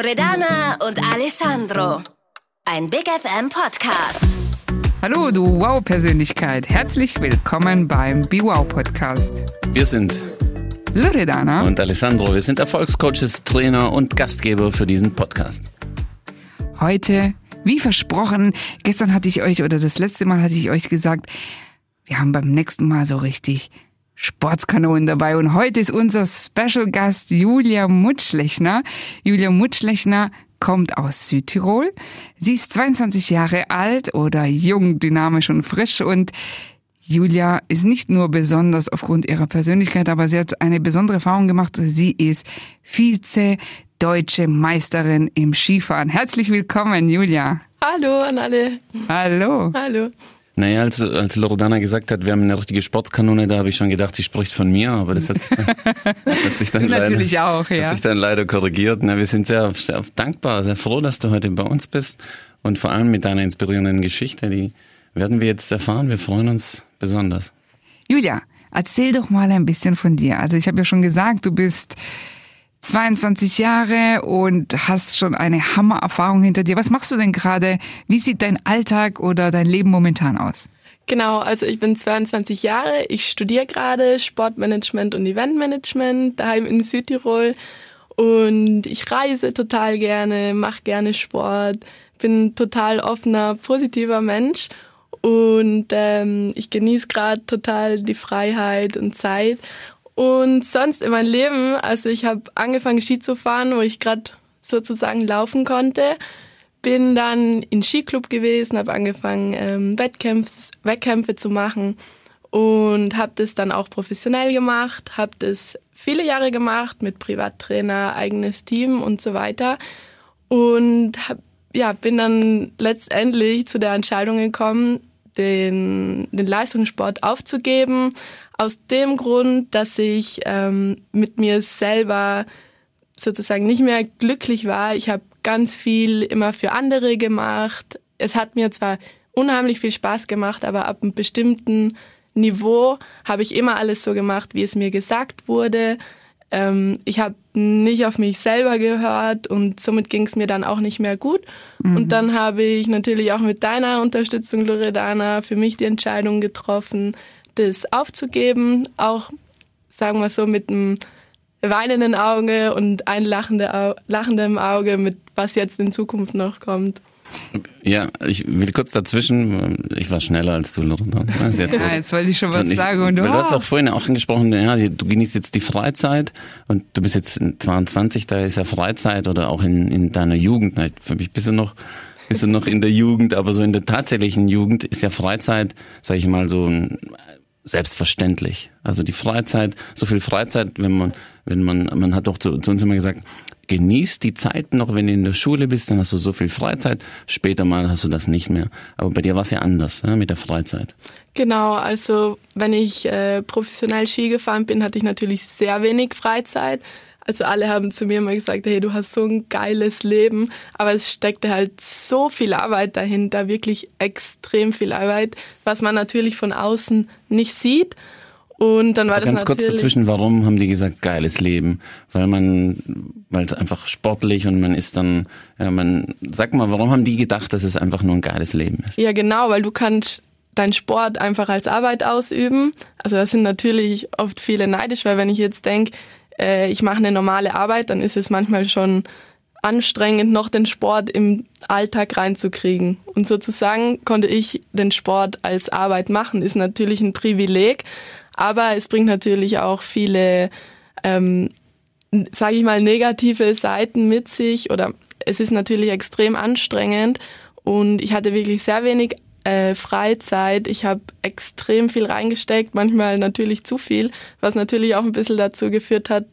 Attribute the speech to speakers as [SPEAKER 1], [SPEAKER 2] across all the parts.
[SPEAKER 1] Loredana und Alessandro. Ein Big FM Podcast.
[SPEAKER 2] Hallo, du Wow-Persönlichkeit. Herzlich willkommen beim Be Wow Podcast.
[SPEAKER 3] Wir sind
[SPEAKER 2] Loredana
[SPEAKER 3] und Alessandro. Wir sind Erfolgscoaches, Trainer und Gastgeber für diesen Podcast.
[SPEAKER 2] Heute, wie versprochen, gestern hatte ich euch oder das letzte Mal hatte ich euch gesagt, wir haben beim nächsten Mal so richtig Sportskanonen dabei. Und heute ist unser Special Gast Julia Mutschlechner. Julia Mutschlechner kommt aus Südtirol. Sie ist 22 Jahre alt oder jung, dynamisch und frisch und Julia ist nicht nur besonders aufgrund ihrer Persönlichkeit, aber sie hat eine besondere Erfahrung gemacht. Sie ist Vize deutsche Meisterin im Skifahren. Herzlich willkommen, Julia.
[SPEAKER 4] Hallo an alle.
[SPEAKER 2] Hallo.
[SPEAKER 4] Hallo.
[SPEAKER 3] Naja, als, als Loredana gesagt hat, wir haben eine richtige Sportskanone, da habe ich schon gedacht, sie spricht von mir, aber das hat sich dann, hat sich dann
[SPEAKER 2] Du
[SPEAKER 3] leider,
[SPEAKER 2] natürlich auch, ja.
[SPEAKER 3] hat sich dann leider korrigiert. Na, wir sind sehr, sehr dankbar, sehr froh, dass du heute bei uns bist und vor allem mit deiner inspirierenden Geschichte, die werden wir jetzt erfahren. Wir freuen uns besonders.
[SPEAKER 2] Julia, erzähl doch mal ein bisschen von dir. Also ich habe ja schon gesagt, du bist 22 Jahre und hast schon eine Hammererfahrung hinter dir. Was machst du denn gerade? Wie sieht dein Alltag oder dein Leben momentan aus?
[SPEAKER 4] Genau, also ich bin 22 Jahre, ich studiere gerade Sportmanagement und Eventmanagement daheim in Südtirol und ich reise total gerne, mache gerne Sport, bin total offener, positiver Mensch und ähm, ich genieße gerade total die Freiheit und Zeit und sonst in meinem Leben, also ich habe angefangen Ski zu fahren, wo ich gerade sozusagen laufen konnte. Bin dann in Skiclub gewesen, habe angefangen ähm, Wettkämpfe, Wettkämpfe zu machen und habe das dann auch professionell gemacht, habe das viele Jahre gemacht mit Privattrainer, eigenes Team und so weiter und hab, ja, bin dann letztendlich zu der Entscheidung gekommen, den, den Leistungssport aufzugeben, aus dem Grund, dass ich ähm, mit mir selber sozusagen nicht mehr glücklich war. Ich habe ganz viel immer für andere gemacht. Es hat mir zwar unheimlich viel Spaß gemacht, aber ab einem bestimmten Niveau habe ich immer alles so gemacht, wie es mir gesagt wurde. Ähm, ich habe nicht auf mich selber gehört und somit ging es mir dann auch nicht mehr gut. Mhm. Und dann habe ich natürlich auch mit deiner Unterstützung, Loredana, für mich die Entscheidung getroffen, das aufzugeben, auch sagen wir so mit einem weinenden Auge und ein lachende, lachendem Auge mit was jetzt in Zukunft noch kommt.
[SPEAKER 3] Ja, ich will kurz dazwischen, ich war schneller als du, Lorenzo.
[SPEAKER 2] Ja, jetzt wollte ich schon was sagen. Und
[SPEAKER 3] weil du hast auch vorhin auch angesprochen, ja, du genießt jetzt die Freizeit und du bist jetzt 22, da ist ja Freizeit oder auch in, in deiner Jugend. Für mich bist du noch bist du noch in der Jugend, aber so in der tatsächlichen Jugend ist ja Freizeit, sag ich mal, so selbstverständlich. Also die Freizeit, so viel Freizeit, wenn man, wenn man, man hat doch zu, zu uns immer gesagt, genieß die Zeit noch, wenn du in der Schule bist, dann hast du so viel Freizeit. Später mal hast du das nicht mehr. Aber bei dir war es ja anders ja, mit der Freizeit.
[SPEAKER 4] Genau, also wenn ich äh, professionell Ski gefahren bin, hatte ich natürlich sehr wenig Freizeit. Also alle haben zu mir immer gesagt, hey, du hast so ein geiles Leben, aber es steckte halt so viel Arbeit dahinter, wirklich extrem viel Arbeit, was man natürlich von außen nicht sieht. Und dann war
[SPEAKER 3] Aber
[SPEAKER 4] das
[SPEAKER 3] ganz kurz dazwischen, warum haben die gesagt geiles Leben? Weil man, weil es einfach sportlich und man ist dann, ja, man, sag mal, warum haben die gedacht, dass es einfach nur ein geiles Leben ist?
[SPEAKER 4] Ja, genau, weil du kannst deinen Sport einfach als Arbeit ausüben. Also da sind natürlich oft viele neidisch, weil wenn ich jetzt denke, äh, ich mache eine normale Arbeit, dann ist es manchmal schon anstrengend, noch den Sport im Alltag reinzukriegen. Und sozusagen konnte ich den Sport als Arbeit machen, ist natürlich ein Privileg, aber es bringt natürlich auch viele, ähm, sage ich mal, negative Seiten mit sich oder es ist natürlich extrem anstrengend und ich hatte wirklich sehr wenig äh, Freizeit. Ich habe extrem viel reingesteckt, manchmal natürlich zu viel, was natürlich auch ein bisschen dazu geführt hat,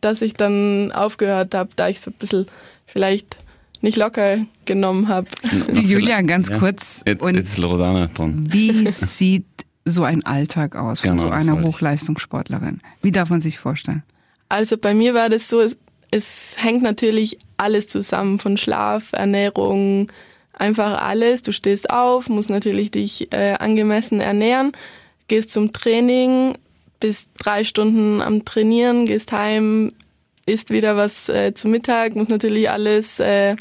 [SPEAKER 4] dass ich dann aufgehört habe, da ich so ein bisschen vielleicht nicht locker genommen habe.
[SPEAKER 2] Die Julia, ganz ja. kurz.
[SPEAKER 3] Jetzt, und jetzt Loredana dran.
[SPEAKER 2] Wie sieht so ein Alltag aus von genau, so einer Hochleistungssportlerin? Wie darf man sich vorstellen?
[SPEAKER 4] Also bei mir war das so, es, es hängt natürlich alles zusammen, von Schlaf, Ernährung, einfach alles. Du stehst auf, musst natürlich dich äh, angemessen ernähren, gehst zum Training, bist drei Stunden am Trainieren, gehst heim, isst wieder was äh, zu Mittag, muss natürlich alles äh,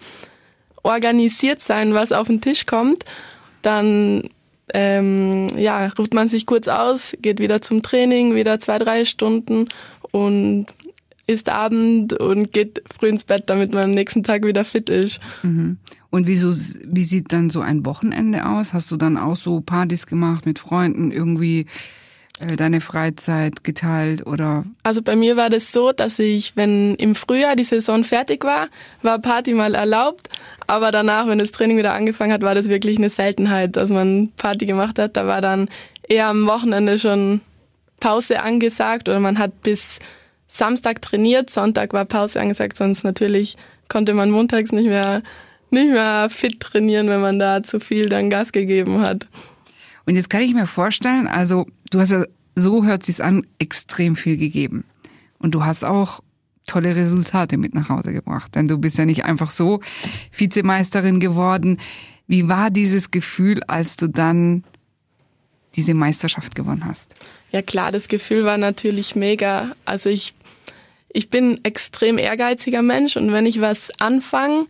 [SPEAKER 4] organisiert sein, was auf den Tisch kommt. Dann ähm, ja, ruft man sich kurz aus, geht wieder zum Training, wieder zwei, drei Stunden und isst Abend und geht früh ins Bett, damit man am nächsten Tag wieder fit ist.
[SPEAKER 2] Mhm. Und wieso, wie sieht dann so ein Wochenende aus? Hast du dann auch so Partys gemacht mit Freunden irgendwie? Äh, deine Freizeit geteilt oder?
[SPEAKER 4] Also bei mir war das so, dass ich, wenn im Frühjahr die Saison fertig war, war Party mal erlaubt. Aber danach, wenn das Training wieder angefangen hat, war das wirklich eine Seltenheit, dass man Party gemacht hat. Da war dann eher am Wochenende schon Pause angesagt oder man hat bis Samstag trainiert, Sonntag war Pause angesagt, sonst natürlich konnte man montags nicht mehr, nicht mehr fit trainieren, wenn man da zu viel dann Gas gegeben hat.
[SPEAKER 2] Und jetzt kann ich mir vorstellen, also du hast ja, so hört sich's an, extrem viel gegeben. Und du hast auch tolle Resultate mit nach Hause gebracht, denn du bist ja nicht einfach so Vizemeisterin geworden. Wie war dieses Gefühl, als du dann diese Meisterschaft gewonnen hast?
[SPEAKER 4] Ja klar, das Gefühl war natürlich mega. Also ich, ich bin extrem ehrgeiziger Mensch und wenn ich was anfange,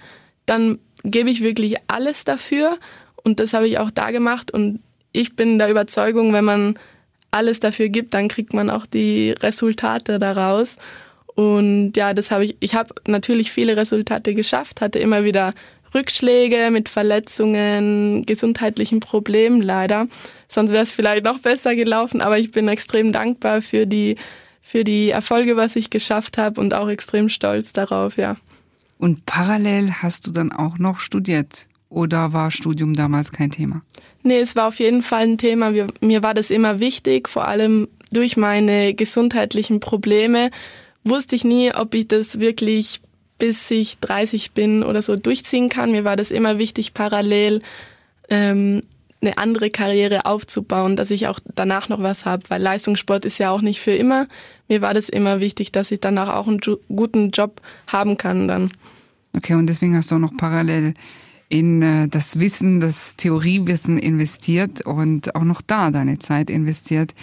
[SPEAKER 4] dann gebe ich wirklich alles dafür und das habe ich auch da gemacht und ich bin der Überzeugung, wenn man alles dafür gibt, dann kriegt man auch die Resultate daraus. Und ja, das habe ich, ich habe natürlich viele Resultate geschafft, hatte immer wieder Rückschläge mit Verletzungen, gesundheitlichen Problemen leider. Sonst wäre es vielleicht noch besser gelaufen, aber ich bin extrem dankbar für die, für die Erfolge, was ich geschafft habe und auch extrem stolz darauf, ja.
[SPEAKER 2] Und parallel hast du dann auch noch studiert oder war Studium damals kein Thema?
[SPEAKER 4] Nee, es war auf jeden Fall ein Thema. Mir, war das immer wichtig, vor allem durch meine gesundheitlichen Probleme wusste ich nie, ob ich das wirklich bis ich 30 bin oder so durchziehen kann. Mir war das immer wichtig, parallel ähm, eine andere Karriere aufzubauen, dass ich auch danach noch was habe, weil Leistungssport ist ja auch nicht für immer. Mir war das immer wichtig, dass ich danach auch einen guten Job haben kann dann.
[SPEAKER 2] Okay, und deswegen hast du auch noch parallel in äh, das Wissen, das Theoriewissen investiert und auch noch da deine Zeit investiert.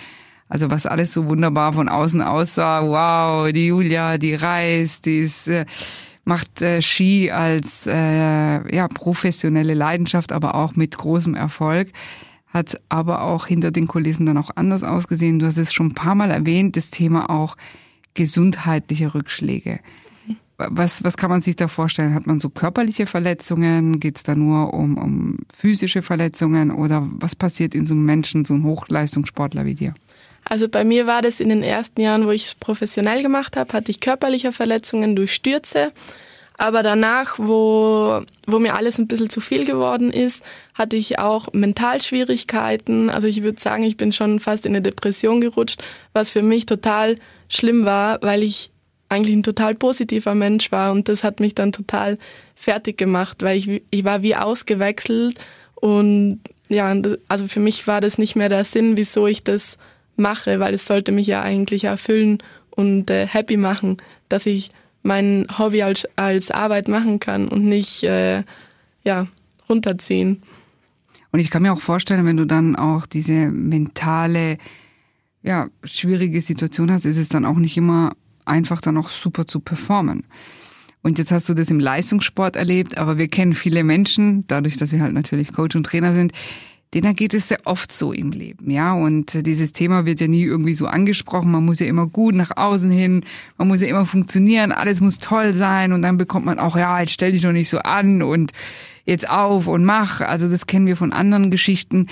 [SPEAKER 2] Also was alles so wunderbar von außen aussah, wow, die Julia, die reist, die ist, äh, macht äh, Ski als äh, ja, professionelle Leidenschaft, aber auch mit großem Erfolg. Hat aber auch hinter den Kulissen dann auch anders ausgesehen. Du hast es schon ein paar Mal erwähnt, das Thema auch gesundheitliche Rückschläge. Was, was kann man sich da vorstellen? Hat man so körperliche Verletzungen? Geht es da nur um, um physische Verletzungen? Oder was passiert in so einem Menschen, so einem Hochleistungssportler wie dir?
[SPEAKER 4] Also bei mir war das in den ersten Jahren, wo ich es professionell gemacht habe, hatte ich körperliche Verletzungen durch Stürze. Aber danach, wo, wo mir alles ein bisschen zu viel geworden ist, hatte ich auch Mentalschwierigkeiten. Also ich würde sagen, ich bin schon fast in eine Depression gerutscht, was für mich total schlimm war, weil ich eigentlich ein total positiver Mensch war und das hat mich dann total fertig gemacht, weil ich, ich war wie ausgewechselt und ja, also für mich war das nicht mehr der Sinn, wieso ich das mache, weil es sollte mich ja eigentlich erfüllen und äh, happy machen, dass ich mein Hobby als, als Arbeit machen kann und nicht äh, ja, runterziehen.
[SPEAKER 2] Und ich kann mir auch vorstellen, wenn du dann auch diese mentale, ja, schwierige Situation hast, ist es dann auch nicht immer einfach dann auch super zu performen. Und jetzt hast du das im Leistungssport erlebt, aber wir kennen viele Menschen, dadurch, dass wir halt natürlich Coach und Trainer sind, denen geht es sehr oft so im Leben, ja. Und dieses Thema wird ja nie irgendwie so angesprochen. Man muss ja immer gut nach außen hin, man muss ja immer funktionieren, alles muss toll sein und dann bekommt man auch, ja, jetzt stell dich doch nicht so an und jetzt auf und mach. Also das kennen wir von anderen Geschichten.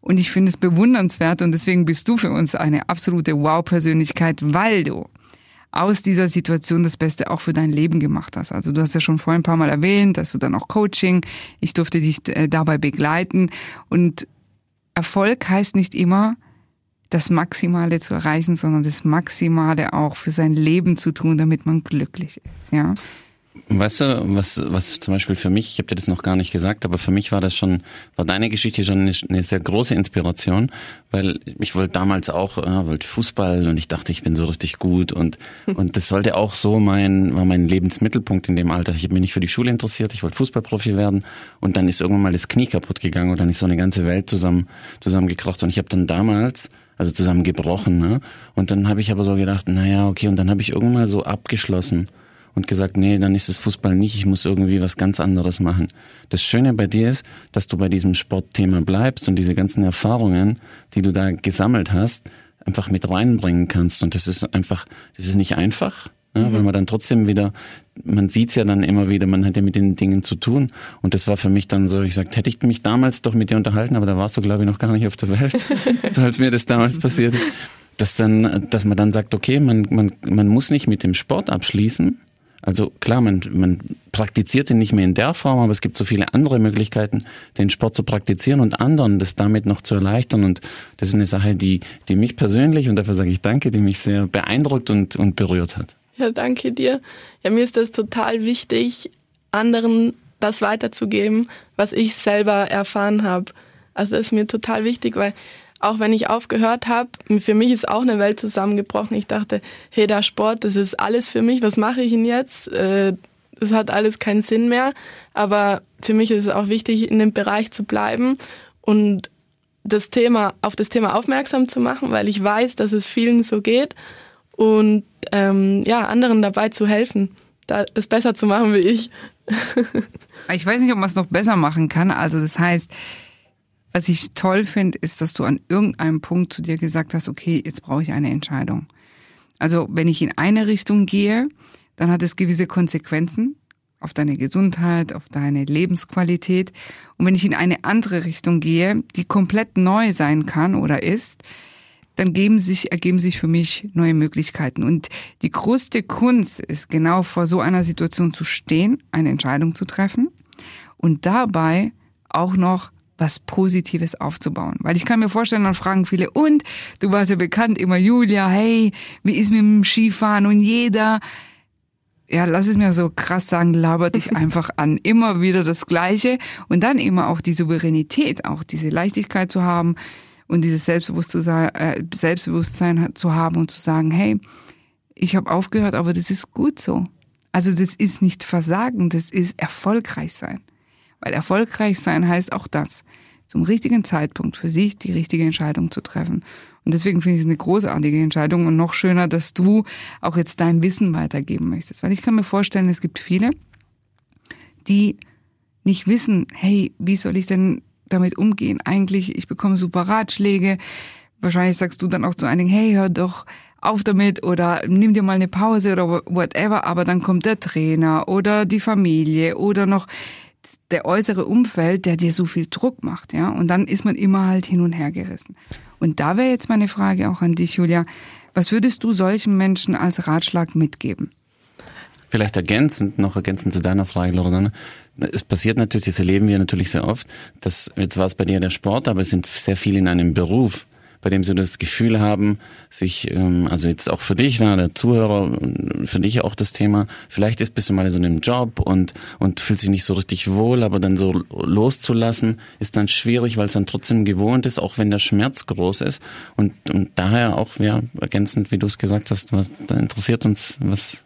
[SPEAKER 2] Und ich finde es bewundernswert und deswegen bist du für uns eine absolute Wow-Persönlichkeit, weil du aus dieser Situation das Beste auch für dein Leben gemacht hast. Also du hast ja schon vorhin ein paar Mal erwähnt, dass du dann auch Coaching, ich durfte dich äh, dabei begleiten und Erfolg heißt nicht immer, das Maximale zu erreichen, sondern das Maximale auch für sein Leben zu tun, damit man glücklich ist, ja.
[SPEAKER 3] Weißt du, was, was zum Beispiel für mich, ich habe dir das noch gar nicht gesagt, aber für mich war das schon, war deine Geschichte schon eine, eine sehr große Inspiration, weil ich wollte damals auch, ja, wollte Fußball und ich dachte, ich bin so richtig gut und, und das wollte auch so mein, war mein Lebensmittelpunkt in dem Alter. Ich habe mich nicht für die Schule interessiert, ich wollte Fußballprofi werden und dann ist irgendwann mal das Knie kaputt gegangen und dann ist so eine ganze Welt zusammen, zusammengekrocht und ich habe dann damals, also zusammengebrochen, ne? Und dann habe ich aber so gedacht, naja, okay, und dann habe ich irgendwann mal so abgeschlossen und gesagt, nee, dann ist es Fußball nicht, ich muss irgendwie was ganz anderes machen. Das Schöne bei dir ist, dass du bei diesem Sportthema bleibst und diese ganzen Erfahrungen, die du da gesammelt hast, einfach mit reinbringen kannst. Und das ist einfach, das ist nicht einfach, ja, mhm. weil man dann trotzdem wieder, man sieht's ja dann immer wieder, man hat ja mit den Dingen zu tun. Und das war für mich dann so, ich sagte, hätte ich mich damals doch mit dir unterhalten, aber da warst du, glaube ich, noch gar nicht auf der Welt, so als mir das damals passiert. Dass dann, dass man dann sagt, okay, man, man, man muss nicht mit dem Sport abschließen, also klar, man, man praktiziert ihn nicht mehr in der Form, aber es gibt so viele andere Möglichkeiten, den Sport zu praktizieren und anderen das damit noch zu erleichtern. Und das ist eine Sache, die, die mich persönlich, und dafür sage ich danke, die mich sehr beeindruckt und, und berührt hat.
[SPEAKER 4] Ja, danke dir. Ja, mir ist das total wichtig, anderen das weiterzugeben, was ich selber erfahren habe. Also das ist mir total wichtig, weil auch wenn ich aufgehört habe, für mich ist auch eine Welt zusammengebrochen. Ich dachte, hey, der Sport, das ist alles für mich, was mache ich denn jetzt? Äh, das hat alles keinen Sinn mehr. Aber für mich ist es auch wichtig, in dem Bereich zu bleiben und das Thema, auf das Thema aufmerksam zu machen, weil ich weiß, dass es vielen so geht und ähm, ja, anderen dabei zu helfen, da, das besser zu machen wie ich.
[SPEAKER 2] ich weiß nicht, ob man es noch besser machen kann. Also das heißt, was ich toll finde, ist, dass du an irgendeinem Punkt zu dir gesagt hast, okay, jetzt brauche ich eine Entscheidung. Also wenn ich in eine Richtung gehe, dann hat es gewisse Konsequenzen auf deine Gesundheit, auf deine Lebensqualität. Und wenn ich in eine andere Richtung gehe, die komplett neu sein kann oder ist, dann geben sich, ergeben sich für mich neue Möglichkeiten. Und die größte Kunst ist genau vor so einer Situation zu stehen, eine Entscheidung zu treffen und dabei auch noch was Positives aufzubauen. Weil ich kann mir vorstellen, dann fragen viele, und du warst ja bekannt immer, Julia, hey, wie ist mit dem Skifahren? Und jeder, ja, lass es mir so krass sagen, labert dich einfach an. Immer wieder das Gleiche. Und dann immer auch die Souveränität, auch diese Leichtigkeit zu haben und dieses Selbstbewusstsein, äh, Selbstbewusstsein zu haben und zu sagen, hey, ich habe aufgehört, aber das ist gut so. Also das ist nicht Versagen, das ist erfolgreich sein. Weil erfolgreich sein heißt auch das, zum richtigen Zeitpunkt für sich die richtige Entscheidung zu treffen. Und deswegen finde ich es eine großartige Entscheidung und noch schöner, dass du auch jetzt dein Wissen weitergeben möchtest. Weil ich kann mir vorstellen, es gibt viele, die nicht wissen, hey, wie soll ich denn damit umgehen? Eigentlich, ich bekomme super Ratschläge. Wahrscheinlich sagst du dann auch zu einigen, hey, hör doch auf damit oder nimm dir mal eine Pause oder whatever, aber dann kommt der Trainer oder die Familie oder noch der äußere Umfeld, der dir so viel Druck macht, ja. Und dann ist man immer halt hin und her gerissen. Und da wäre jetzt meine Frage auch an dich, Julia. Was würdest du solchen Menschen als Ratschlag mitgeben?
[SPEAKER 3] Vielleicht ergänzend, noch ergänzend zu deiner Frage, Loredana. Es passiert natürlich, das erleben wir natürlich sehr oft, dass, jetzt war es bei dir der Sport, aber es sind sehr viele in einem Beruf, bei dem sie das Gefühl haben, sich, ähm, also jetzt auch für dich, na, der Zuhörer, für dich auch das Thema, vielleicht ist bist du mal in so einem Job und, und fühlt sich nicht so richtig wohl, aber dann so loszulassen, ist dann schwierig, weil es dann trotzdem gewohnt ist, auch wenn der Schmerz groß ist. Und, und daher auch, ja, ergänzend, wie du es gesagt hast, was, da interessiert uns, was,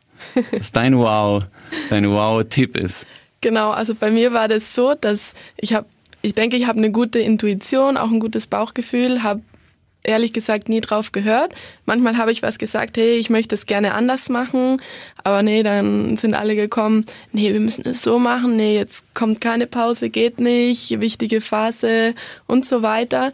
[SPEAKER 3] was dein Wow, dein Wow-Tipp ist.
[SPEAKER 4] Genau, also bei mir war das so, dass ich habe ich denke, ich habe eine gute Intuition, auch ein gutes Bauchgefühl, habe ehrlich gesagt nie drauf gehört. Manchmal habe ich was gesagt, hey, ich möchte es gerne anders machen, aber nee, dann sind alle gekommen, nee, wir müssen es so machen, nee, jetzt kommt keine Pause, geht nicht, wichtige Phase und so weiter.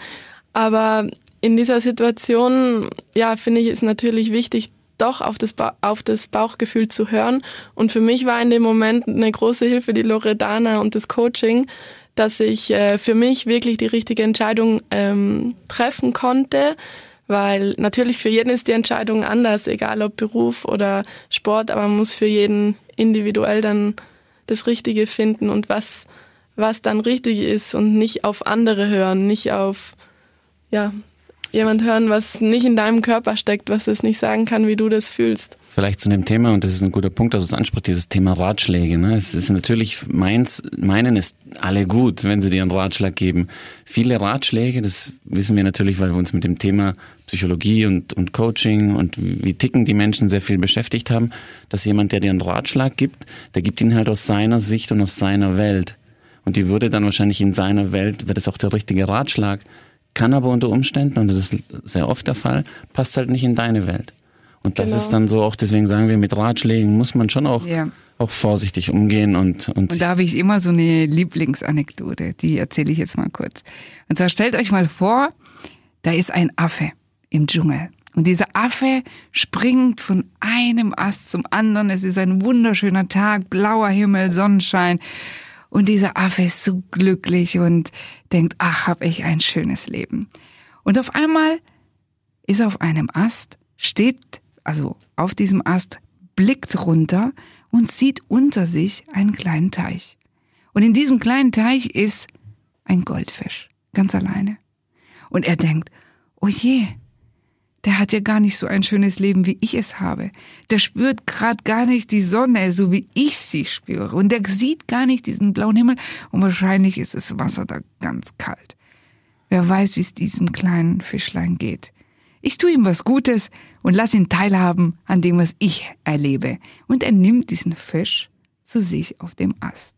[SPEAKER 4] Aber in dieser Situation, ja, finde ich, ist natürlich wichtig, doch auf das, ba auf das Bauchgefühl zu hören. Und für mich war in dem Moment eine große Hilfe die Loredana und das Coaching, dass ich äh, für mich wirklich die richtige Entscheidung ähm, treffen konnte, weil natürlich für jeden ist die Entscheidung anders, egal ob Beruf oder Sport, aber man muss für jeden individuell dann das Richtige finden und was, was dann richtig ist und nicht auf andere hören, nicht auf, ja, jemand hören, was nicht in deinem Körper steckt, was es nicht sagen kann, wie du das fühlst.
[SPEAKER 3] Vielleicht zu dem Thema, und das ist ein guter Punkt, dass es ansprichst, dieses Thema Ratschläge. Ne? Es ist natürlich, meins, meinen ist alle gut, wenn sie dir einen Ratschlag geben. Viele Ratschläge, das wissen wir natürlich, weil wir uns mit dem Thema Psychologie und, und Coaching und wie ticken die Menschen sehr viel beschäftigt haben, dass jemand, der dir einen Ratschlag gibt, der gibt ihn halt aus seiner Sicht und aus seiner Welt. Und die würde dann wahrscheinlich in seiner Welt, wäre das auch der richtige Ratschlag, kann aber unter Umständen, und das ist sehr oft der Fall, passt halt nicht in deine Welt. Und das
[SPEAKER 4] Genau.
[SPEAKER 3] ist dann so auch, deswegen sagen wir, mit Ratschlägen muss man schon auch,
[SPEAKER 2] Ja.
[SPEAKER 3] auch vorsichtig umgehen und, und,
[SPEAKER 2] Und da habe ich immer so eine Lieblingsanekdote, die erzähle ich jetzt mal kurz. Und zwar stellt euch mal vor, da ist ein Affe im Dschungel. Und dieser Affe springt von einem Ast zum anderen. Es ist ein wunderschöner Tag, blauer Himmel, Sonnenschein. Und dieser Affe ist so glücklich und denkt, ach, hab ich ein schönes Leben. Und auf einmal ist er auf einem Ast, steht also auf diesem Ast, blickt runter und sieht unter sich einen kleinen Teich. Und in diesem kleinen Teich ist ein Goldfisch, ganz alleine. Und er denkt, oh je, der hat ja gar nicht so ein schönes Leben, wie ich es habe. Der spürt gerade gar nicht die Sonne, so wie ich sie spüre. Und der sieht gar nicht diesen blauen Himmel. Und wahrscheinlich ist das Wasser da ganz kalt. Wer weiß, wie es diesem kleinen Fischlein geht. Ich tue ihm was Gutes und lass ihn teilhaben an dem, was ich erlebe. Und er nimmt diesen Fisch zu sich auf dem Ast.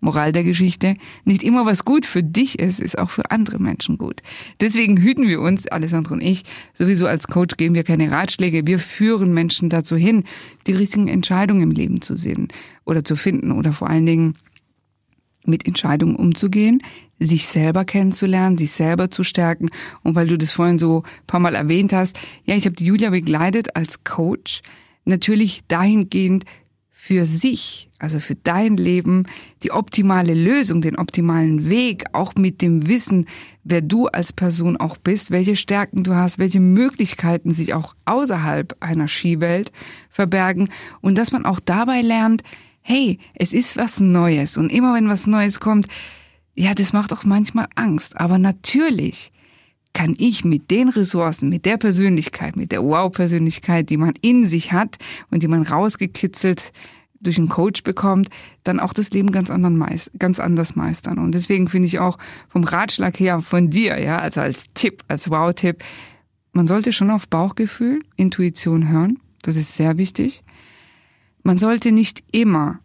[SPEAKER 2] Moral der Geschichte, nicht immer was gut für dich ist, ist auch für andere Menschen gut. Deswegen hüten wir uns, Alessandro und ich, sowieso als Coach geben wir keine Ratschläge, wir führen Menschen dazu hin, die richtigen Entscheidungen im Leben zu sehen oder zu finden oder vor allen Dingen mit Entscheidungen umzugehen, sich selber kennenzulernen, sich selber zu stärken. Und weil du das vorhin so ein paar Mal erwähnt hast, ja, ich habe die Julia begleitet als Coach, natürlich dahingehend für sich, also für dein Leben, die optimale Lösung, den optimalen Weg, auch mit dem Wissen, wer du als Person auch bist, welche Stärken du hast, welche Möglichkeiten sich auch außerhalb einer Skiwelt verbergen. Und dass man auch dabei lernt, hey, es ist was Neues. Und immer wenn was Neues kommt, ja, das macht auch manchmal Angst, aber natürlich kann ich mit den Ressourcen, mit der Persönlichkeit, mit der Wow-Persönlichkeit, die man in sich hat und die man rausgekitzelt durch einen Coach bekommt, dann auch das Leben ganz, anderen meist, ganz anders meistern. Und deswegen finde ich auch vom Ratschlag her von dir, ja, also als Tipp, als Wow-Tipp, man sollte schon auf Bauchgefühl, Intuition hören. Das ist sehr wichtig. Man sollte nicht immer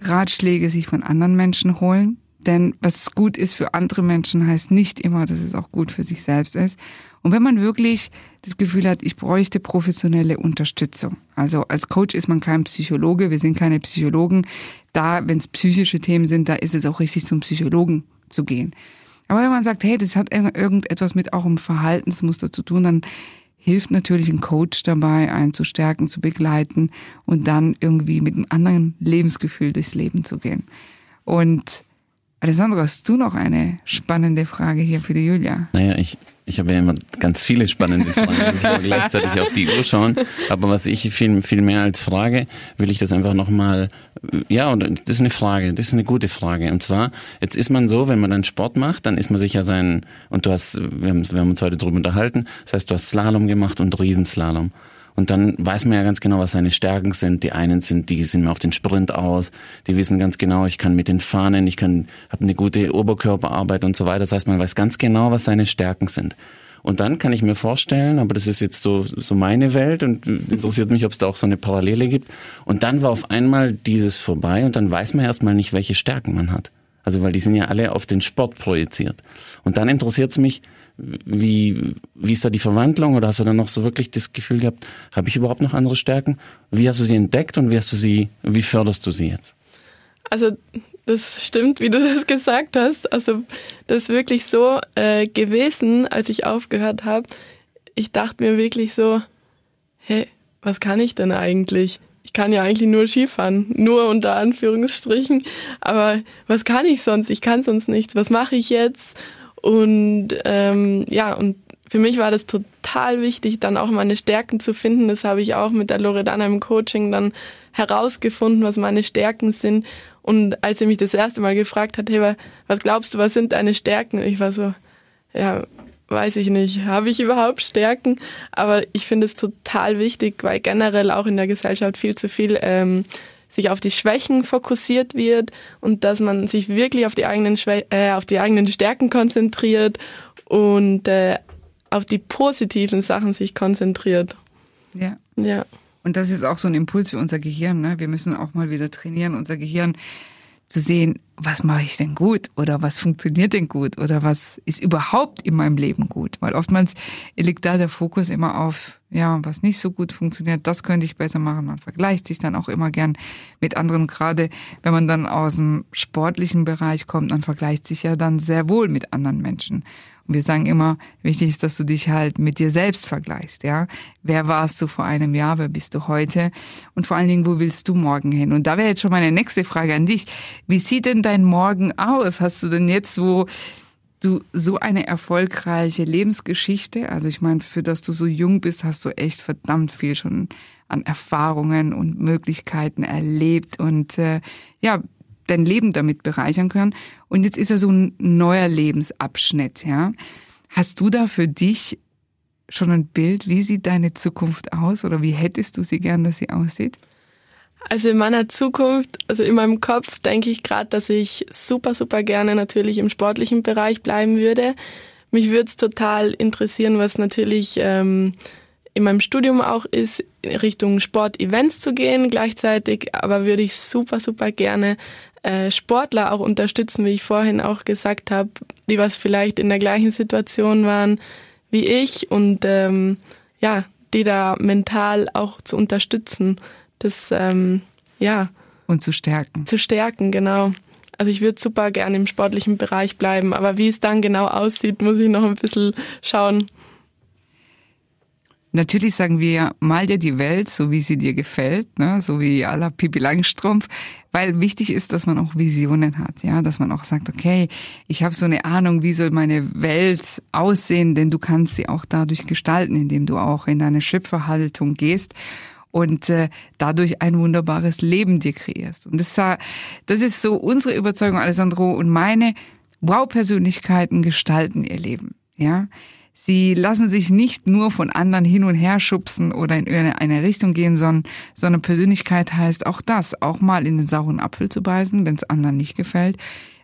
[SPEAKER 2] Ratschläge sich von anderen Menschen holen, denn was gut ist für andere Menschen, heißt nicht immer, dass es auch gut für sich selbst ist. Und wenn man wirklich das Gefühl hat, ich bräuchte professionelle Unterstützung. Also als Coach ist man kein Psychologe, wir sind keine Psychologen. Da, wenn es psychische Themen sind, da ist es auch richtig, zum Psychologen zu gehen. Aber wenn man sagt, hey, das hat irgendetwas mit auch einem Verhaltensmuster zu tun, dann hilft natürlich ein Coach dabei, einen zu stärken, zu begleiten und dann irgendwie mit einem anderen Lebensgefühl durchs Leben zu gehen. Und Alessandro, hast du noch eine spannende Frage hier für die Julia?
[SPEAKER 3] Naja, ich, ich habe ja immer ganz viele spannende Fragen, muss ich gleichzeitig auf die Uhr schauen. Aber was ich viel, viel mehr als Frage, will ich das einfach nochmal, ja, und das ist eine Frage, das ist eine gute Frage. Und zwar, jetzt ist man so, wenn man dann Sport macht, dann ist man sicher sein, und du hast, wir haben, wir haben uns heute drüber unterhalten, das heißt, du hast Slalom gemacht und Riesenslalom. Und dann weiß man ja ganz genau, was seine Stärken sind. Die einen sind, die sind auf den Sprint aus, die wissen ganz genau, ich kann mit den Fahnen, ich kann, habe eine gute Oberkörperarbeit und so weiter. Das heißt, man weiß ganz genau, was seine Stärken sind. Und dann kann ich mir vorstellen, aber das ist jetzt so, so meine Welt und interessiert mich, ob es da auch so eine Parallele gibt. Und dann war auf einmal dieses vorbei und dann weiß man erstmal nicht, welche Stärken man hat. Also weil die sind ja alle auf den Sport projiziert. Und dann interessiert es mich, wie, wie ist da die Verwandlung oder hast du dann noch so wirklich das Gefühl gehabt, habe ich überhaupt noch andere Stärken? Wie hast du sie entdeckt und wie hast du sie, wie förderst du sie jetzt?
[SPEAKER 4] Also das stimmt, wie du das gesagt hast. Also das ist wirklich so äh, gewesen, als ich aufgehört habe. Ich dachte mir wirklich so, hey, was kann ich denn eigentlich? Ich kann ja eigentlich nur Skifahren, nur unter Anführungsstrichen. Aber was kann ich sonst? Ich kann sonst nichts. Was mache ich jetzt? Und ähm, ja, und für mich war das total wichtig, dann auch meine Stärken zu finden. Das habe ich auch mit der Loredana im Coaching dann herausgefunden, was meine Stärken sind. Und als sie mich das erste Mal gefragt hat, hey, was glaubst du, was sind deine Stärken? Ich war so, ja, weiß ich nicht, habe ich überhaupt Stärken? Aber ich finde es total wichtig, weil generell auch in der Gesellschaft viel zu viel ähm, sich auf die Schwächen fokussiert wird und dass man sich wirklich auf die eigenen, Schwä äh, auf die eigenen Stärken konzentriert und äh, auf die positiven Sachen sich konzentriert.
[SPEAKER 2] Ja.
[SPEAKER 4] Ja.
[SPEAKER 2] Und das ist auch so ein Impuls für unser Gehirn. Ne? Wir müssen auch mal wieder trainieren, unser Gehirn zu sehen, was mache ich denn gut oder was funktioniert denn gut oder was ist überhaupt in meinem Leben gut. Weil oftmals liegt da der Fokus immer auf, ja, was nicht so gut funktioniert, das könnte ich besser machen. Man vergleicht sich dann auch immer gern mit anderen. Gerade wenn man dann aus dem sportlichen Bereich kommt, man vergleicht sich ja dann sehr wohl mit anderen Menschen. Und wir sagen immer, wichtig ist, dass du dich halt mit dir selbst vergleichst, ja. Wer warst du vor einem Jahr? Wer bist du heute? Und vor allen Dingen, wo willst du morgen hin? Und da wäre jetzt schon meine nächste Frage an dich. Wie sieht denn dein Morgen aus? Hast du denn jetzt, wo du so eine erfolgreiche Lebensgeschichte, also ich meine, für das du so jung bist, hast du echt verdammt viel schon an Erfahrungen und Möglichkeiten erlebt und äh, ja, dein Leben damit bereichern können. Und jetzt ist er so ein neuer Lebensabschnitt, ja. Hast du da für dich schon ein Bild, wie sieht deine Zukunft aus oder wie hättest du sie gern, dass sie aussieht?
[SPEAKER 4] Also in meiner Zukunft, also in meinem Kopf denke ich gerade, dass ich super, super gerne natürlich im sportlichen Bereich bleiben würde. Mich würde es total interessieren, was natürlich ähm, in meinem Studium auch ist, Richtung Sportevents zu gehen. Gleichzeitig aber würde ich super, super gerne äh, Sportler auch unterstützen, wie ich vorhin auch gesagt habe, die was vielleicht in der gleichen Situation waren wie ich und ähm, ja, die da mental auch zu unterstützen, das ähm, ja
[SPEAKER 2] und zu stärken.
[SPEAKER 4] Zu stärken, genau. Also ich würde super gerne im sportlichen Bereich bleiben, aber wie es dann genau aussieht, muss ich noch ein bisschen schauen.
[SPEAKER 2] Natürlich sagen wir, mal dir die Welt, so wie sie dir gefällt, ne? so wie aller Pipi Langstrumpf, weil wichtig ist, dass man auch Visionen hat, ja, dass man auch sagt, okay, ich habe so eine Ahnung, wie soll meine Welt aussehen, denn du kannst sie auch dadurch gestalten, indem du auch in deine Schöpferhaltung gehst und äh, dadurch ein wunderbares Leben dir kreierst. Und das, ist so unsere Überzeugung, Alessandro, und meine Wow-Persönlichkeiten gestalten ihr Leben, ja. Sie lassen sich nicht nur von anderen hin und her schubsen oder in eine Richtung gehen, sondern, sondern Persönlichkeit heißt auch das, auch mal in den sauren Apfel zu beißen, wenn es anderen nicht gefällt,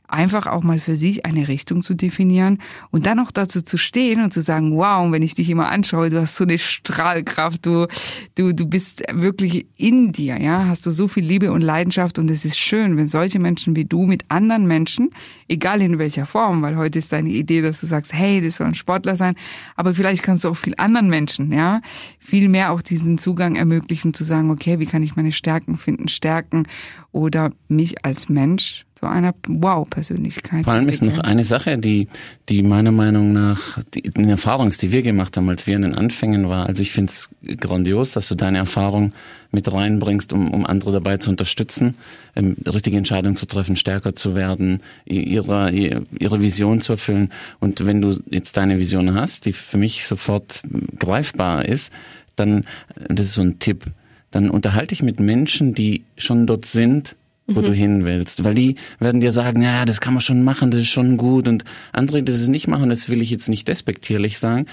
[SPEAKER 2] einfach auch mal für sich eine Richtung zu definieren und dann auch dazu zu stehen und zu sagen, wow, wenn ich dich immer anschaue, du hast so eine Strahlkraft, du, du, du bist wirklich in dir, ja, hast du so viel Liebe und Leidenschaft und es ist schön, wenn solche Menschen wie du mit anderen Menschen, egal in welcher Form, weil heute ist deine Idee, dass du sagst, hey, das soll ein Sportler sein, aber vielleicht kannst du auch viel anderen Menschen, ja, viel mehr auch diesen Zugang ermöglichen, zu sagen, okay, wie kann ich meine Stärken finden, stärken oder mich als Mensch zu einer Wow-Persönlichkeit.
[SPEAKER 3] Vor allem ist noch eine Sache, die, die meiner Meinung nach, die, eine Erfahrung, die wir gemacht haben, als wir in den Anfängen war. Also ich finde es grandios, dass du deine Erfahrung mit reinbringst, um, um andere dabei zu unterstützen, ähm, richtige Entscheidungen zu treffen, stärker zu werden, ihre, ihre Vision zu erfüllen. Und wenn du jetzt deine Vision hast, die für mich sofort greifbar ist, dann, das ist so ein Tipp, dann unterhalte ich mit Menschen, die schon dort sind, wo mhm. du hin willst. Weil die werden dir sagen, ja, das kann man schon machen, das ist schon gut. Und andere, die das nicht machen, das will ich jetzt nicht despektierlich sagen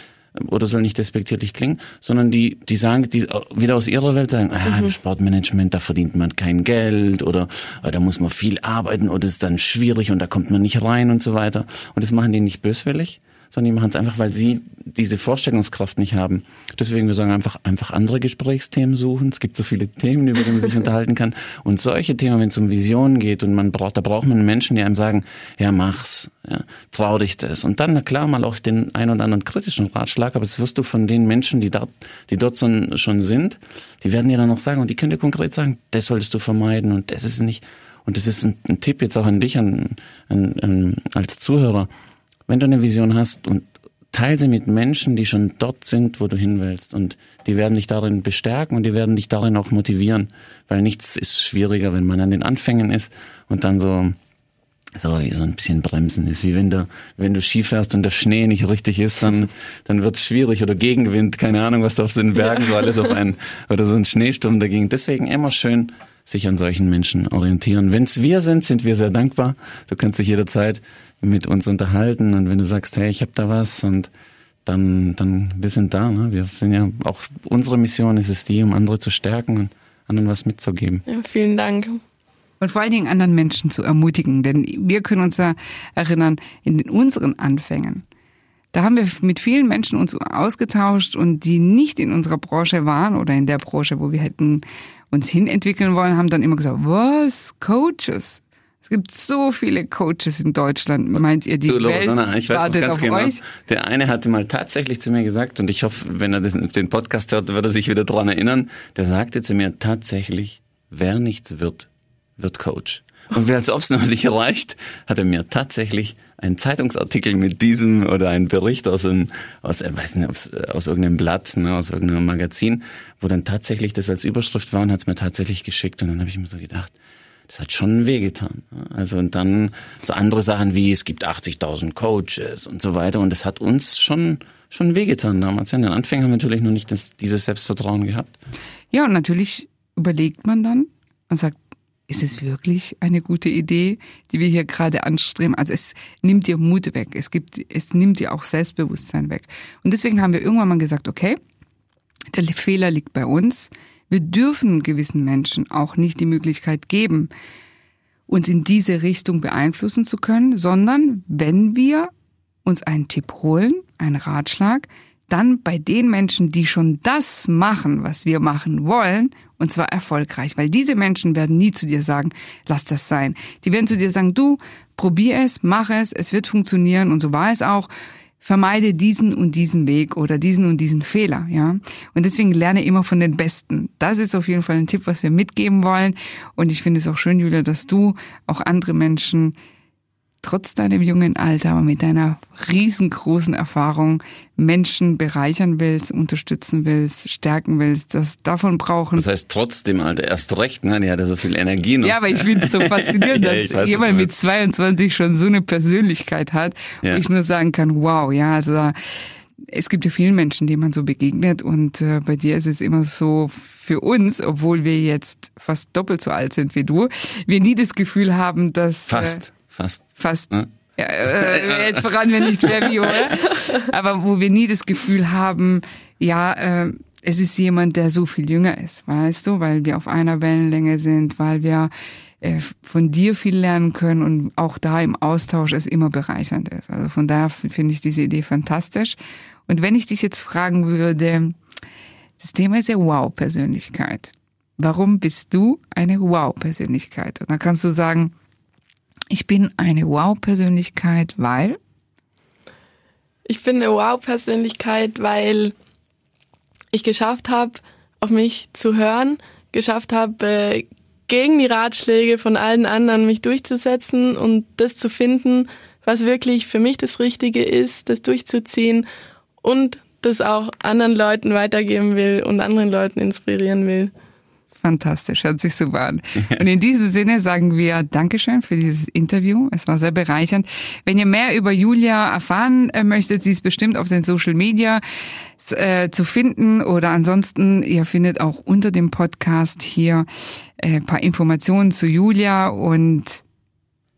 [SPEAKER 3] oder soll nicht despektierlich klingen, sondern die, die sagen, die wieder aus ihrer Welt sagen, ah, im mhm. Sportmanagement, da verdient man kein Geld oder ah, da muss man viel arbeiten oder ist dann schwierig und da kommt man nicht rein und so weiter. Und das machen die nicht böswillig, sondern die machen es einfach, weil sie diese Vorstellungskraft nicht haben. Deswegen wir sagen einfach einfach andere Gesprächsthemen suchen. Es gibt so viele Themen, über die man sich unterhalten kann. Und solche Themen, wenn es um Visionen geht und man braucht, da braucht man Menschen, die einem sagen, ja mach's, ja, trau dich das. Und dann na klar mal auch den ein oder anderen kritischen Ratschlag, aber das wirst du von den Menschen, die dort, die dort so, schon sind, die werden dir dann noch sagen und die können dir konkret sagen, das solltest du vermeiden und das ist nicht. Und das ist ein, ein Tipp jetzt auch an dich, an, an, an, als Zuhörer wenn du eine Vision hast und teile sie mit Menschen, die schon dort sind, wo du hin willst. Und die werden dich darin bestärken und die werden dich darin auch motivieren. Weil nichts ist schwieriger, wenn man an den Anfängen ist und dann so, so, so ein bisschen bremsen ist. Wie wenn du, wenn du Ski fährst und der Schnee nicht richtig ist, dann, dann wird es schwierig oder Gegenwind, keine Ahnung, was da auf den Bergen ja. so alles auf einen, oder so ein Schneesturm dagegen. Deswegen immer schön sich an solchen Menschen orientieren. Wenn es wir sind, sind wir sehr dankbar. Du kannst dich jederzeit mit uns unterhalten und wenn du sagst, hey, ich habe da was und dann, dann wir sind da. Ne? Wir sind ja auch unsere Mission ist es die, um andere zu stärken und anderen was mitzugeben.
[SPEAKER 4] Ja, vielen Dank.
[SPEAKER 2] Und vor allen Dingen anderen Menschen zu ermutigen, denn wir können uns ja erinnern, in unseren Anfängen, da haben wir mit vielen Menschen uns ausgetauscht und die nicht in unserer Branche waren oder in der Branche, wo wir hätten uns hinentwickeln wollen, haben dann immer gesagt, was? Coaches? Es gibt so viele Coaches in Deutschland. Meint ihr, die
[SPEAKER 3] Du,
[SPEAKER 2] Welt
[SPEAKER 3] Loredana, ich weiß
[SPEAKER 2] wartet
[SPEAKER 3] ganz
[SPEAKER 2] auf
[SPEAKER 3] genau.
[SPEAKER 2] euch?
[SPEAKER 3] Der eine hatte mal tatsächlich zu mir gesagt, und ich hoffe, wenn er den Podcast hört, wird er sich wieder dran erinnern, der sagte zu mir tatsächlich, wer nichts wird, wird Coach. Und als ob es noch nicht reicht, hat er mir tatsächlich einen Zeitungsartikel mit diesem oder einen Bericht aus einem, aus, ich weiß nicht, ob's, äh, aus irgendeinem Blatt, ne, aus irgendeinem Magazin, wo dann tatsächlich das als Überschrift war und hat es mir tatsächlich geschickt. Und dann habe ich mir so gedacht, das hat schon wehgetan. Also und dann so andere Sachen wie es gibt 80.000 Coaches und so weiter und das hat uns schon schon wehgetan damals. Ja, in den Anfängen haben wir natürlich noch nicht das, dieses Selbstvertrauen gehabt.
[SPEAKER 2] Ja, und natürlich überlegt man dann und sagt, ist es wirklich eine gute Idee, die wir hier gerade anstreben? Also es nimmt dir Mut weg. Es gibt, es nimmt dir auch Selbstbewusstsein weg. Und deswegen haben wir irgendwann mal gesagt, okay, der Fehler liegt bei uns. Wir dürfen gewissen Menschen auch nicht die Möglichkeit geben, uns in diese Richtung beeinflussen zu können, sondern wenn wir uns einen Tipp holen, einen Ratschlag, dann bei den Menschen, die schon das machen, was wir machen wollen, und zwar erfolgreich. Weil diese Menschen werden nie zu dir sagen, lass das sein. Die werden zu dir sagen, du, probier es, mach es, es wird funktionieren und so war es auch. Vermeide diesen und diesen Weg oder diesen und diesen Fehler, ja. Und deswegen lerne immer von den Besten. Das ist auf jeden Fall ein Tipp, was wir mitgeben wollen. Und ich finde es auch schön, Julia, dass du auch andere Menschen trotz deinem jungen Alter, aber mit deiner riesengroßen Erfahrung Menschen bereichern willst, unterstützen willst, stärken willst. Das davon brauchen.
[SPEAKER 3] Das heißt trotzdem, Alter, erst recht, ne? Die hat ja so viel Energie noch.
[SPEAKER 2] Ja, aber ich finde es so faszinierend,
[SPEAKER 3] Ja,
[SPEAKER 2] dass
[SPEAKER 3] weiß,
[SPEAKER 2] jemand mit
[SPEAKER 3] meinst.
[SPEAKER 2] 22 schon so eine Persönlichkeit hat,
[SPEAKER 3] Ja.
[SPEAKER 2] wo ich nur sagen kann, wow, ja, also da, es gibt ja vielen Menschen, denen man so begegnet und äh, bei dir ist es immer so für uns, obwohl wir jetzt fast doppelt so alt sind wie du, wir nie das Gefühl haben, dass
[SPEAKER 3] Fast, fast.
[SPEAKER 2] Fast
[SPEAKER 3] Ja.
[SPEAKER 2] ja, äh, jetzt verraten wir nicht wie, oder? Aber wo wir nie das Gefühl haben, ja, äh, es ist jemand, der so viel jünger ist, weißt du, weil wir auf einer Wellenlänge sind, weil wir äh, von dir viel lernen können und auch da im Austausch es immer bereichernd ist. Also von daher finde ich diese Idee fantastisch. Und wenn ich dich jetzt fragen würde, das Thema ist ja Wow-Persönlichkeit. Warum bist du eine Wow-Persönlichkeit? Und dann kannst du sagen, ich bin eine Wow-Persönlichkeit, weil
[SPEAKER 4] Ich bin eine Wow-Persönlichkeit, weil ich geschafft habe, auf mich zu hören, geschafft habe, äh, gegen die Ratschläge von allen anderen mich durchzusetzen und das zu finden, was wirklich für mich das Richtige ist, das durchzuziehen und das auch anderen Leuten weitergeben will und anderen Leuten inspirieren will.
[SPEAKER 2] Fantastisch, hört sich super an. Und in diesem Sinne sagen wir Dankeschön für dieses Interview. Es war sehr bereichernd. Wenn ihr mehr über Julia erfahren äh, möchtet, sie ist bestimmt auf den Social Media äh, zu finden oder ansonsten, ihr findet auch unter dem Podcast hier äh, paar Informationen zu Julia und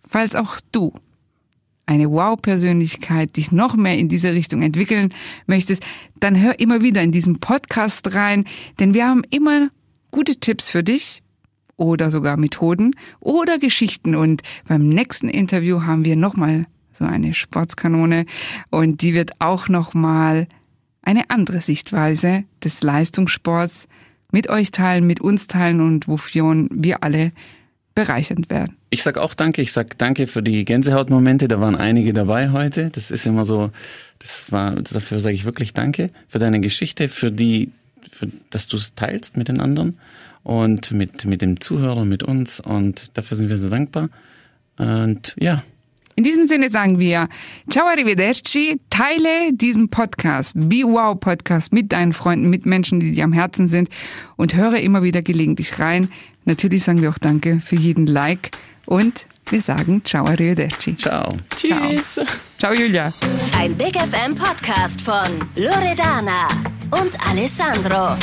[SPEAKER 2] falls auch du eine Wow-Persönlichkeit dich noch mehr in diese Richtung entwickeln möchtest, dann hör immer wieder in diesem Podcast rein, denn wir haben immer gute Tipps für dich oder sogar Methoden oder Geschichten und beim nächsten Interview haben wir nochmal so eine Sportskanone und die wird auch nochmal eine andere Sichtweise des Leistungssports mit euch teilen, mit uns teilen und wofür wir alle bereichernd werden.
[SPEAKER 3] Ich sag auch danke. Ich sag danke für die Gänsehautmomente. Da waren einige dabei heute. Das ist immer so, das war, dafür sage ich wirklich danke. Für deine Geschichte, für die, für, dass du es teilst mit den anderen und mit, mit dem Zuhörer, mit uns. Und dafür sind wir so dankbar. Und ja,
[SPEAKER 2] In diesem Sinne sagen wir Ciao arrivederci, teile diesen Podcast, Be Wow Podcast mit deinen Freunden, mit Menschen, die dir am Herzen sind und höre immer wieder gelegentlich rein. Natürlich sagen wir auch Danke für jeden Like und wir sagen Ciao arrivederci.
[SPEAKER 3] ciao.
[SPEAKER 4] Tschüss.
[SPEAKER 2] Ciao Julia.
[SPEAKER 1] Ein Big FM Podcast von Loredana und Alessandro.